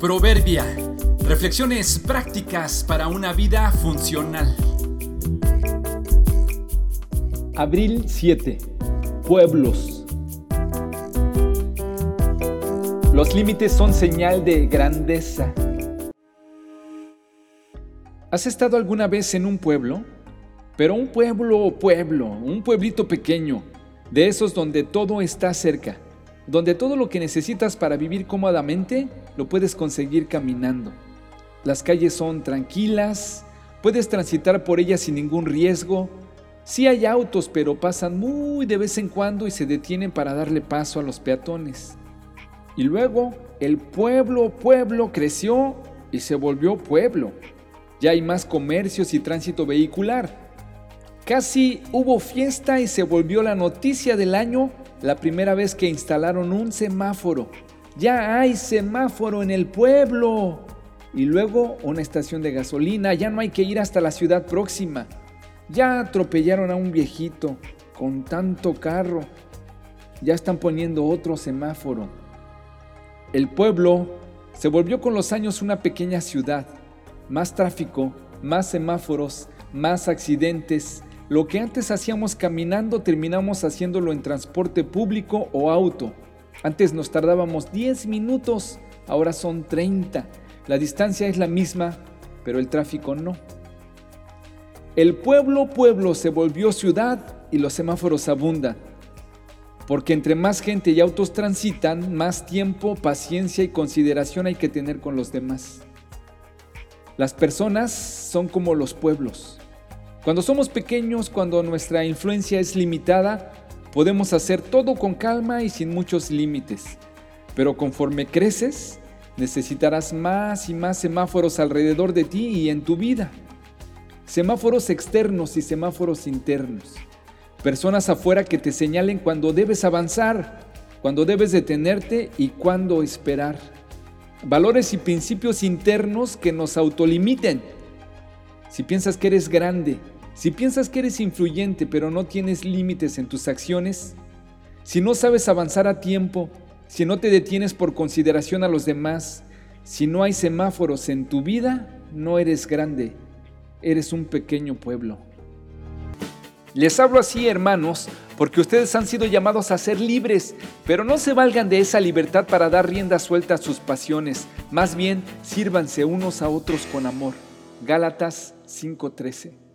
Proverbia. Reflexiones prácticas para una vida funcional. Abril 7. Pueblos. Los límites son señal de grandeza. ¿Has estado alguna vez en un pueblo? Pero un pueblo, pueblo, un pueblito pequeño, de esos donde todo está cerca donde todo lo que necesitas para vivir cómodamente lo puedes conseguir caminando. Las calles son tranquilas, puedes transitar por ellas sin ningún riesgo. Sí hay autos, pero pasan muy de vez en cuando y se detienen para darle paso a los peatones. Y luego el pueblo, pueblo creció y se volvió pueblo. Ya hay más comercios y tránsito vehicular. Casi hubo fiesta y se volvió la noticia del año la primera vez que instalaron un semáforo. Ya hay semáforo en el pueblo. Y luego una estación de gasolina. Ya no hay que ir hasta la ciudad próxima. Ya atropellaron a un viejito con tanto carro. Ya están poniendo otro semáforo. El pueblo se volvió con los años una pequeña ciudad. Más tráfico, más semáforos, más accidentes, lo que antes hacíamos caminando terminamos haciéndolo en transporte público o auto. Antes nos tardábamos 10 minutos, ahora son 30. La distancia es la misma, pero el tráfico no. El pueblo pueblo se volvió ciudad y los semáforos abundan. Porque entre más gente y autos transitan, más tiempo, paciencia y consideración hay que tener con los demás. Las personas son como los pueblos. Cuando somos pequeños, cuando nuestra influencia es limitada, podemos hacer todo con calma y sin muchos límites. Pero conforme creces, necesitarás más y más semáforos alrededor de ti y en tu vida. Semáforos externos y semáforos internos. Personas afuera que te señalen cuando debes avanzar, cuando debes detenerte y cuándo esperar. Valores y principios internos que nos autolimiten si piensas que eres grande, si piensas que eres influyente pero no tienes límites en tus acciones, si no sabes avanzar a tiempo, si no te detienes por consideración a los demás, si no hay semáforos en tu vida, no eres grande, eres un pequeño pueblo. Les hablo así, hermanos, porque ustedes han sido llamados a ser libres, pero no se valgan de esa libertad para dar rienda suelta a sus pasiones, más bien sírvanse unos a otros con amor. Gálatas 5:13.